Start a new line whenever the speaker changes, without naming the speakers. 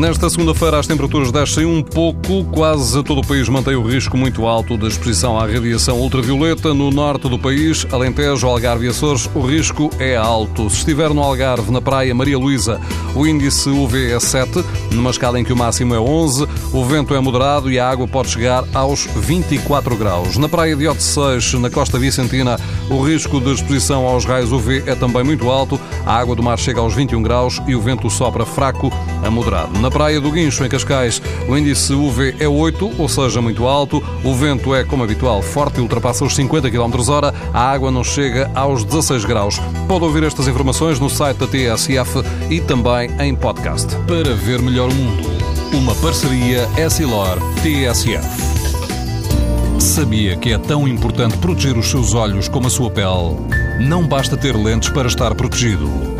Nesta segunda-feira as temperaturas descem um pouco, quase todo o país mantém o risco muito alto de exposição à radiação ultravioleta. No norte do país, Alentejo, Algarve e Açores, o risco é alto. Se estiver no Algarve, na praia Maria Luísa, o índice UV é 7, numa escala em que o máximo é 11, o vento é moderado e a água pode chegar aos 24 graus. Na praia de Otseix, na costa vicentina, o risco de exposição aos raios UV é também muito alto, a água do mar chega aos 21 graus e o vento sopra fraco a moderado. Praia do Guincho, em Cascais, o índice UV é 8, ou seja, muito alto. O vento é, como habitual, forte e ultrapassa os 50 km hora. A água não chega aos 16 graus. Pode ouvir estas informações no site da TSF e também em podcast.
Para ver melhor o mundo, uma parceria Essilor-TSF. Sabia que é tão importante proteger os seus olhos como a sua pele? Não basta ter lentes para estar protegido.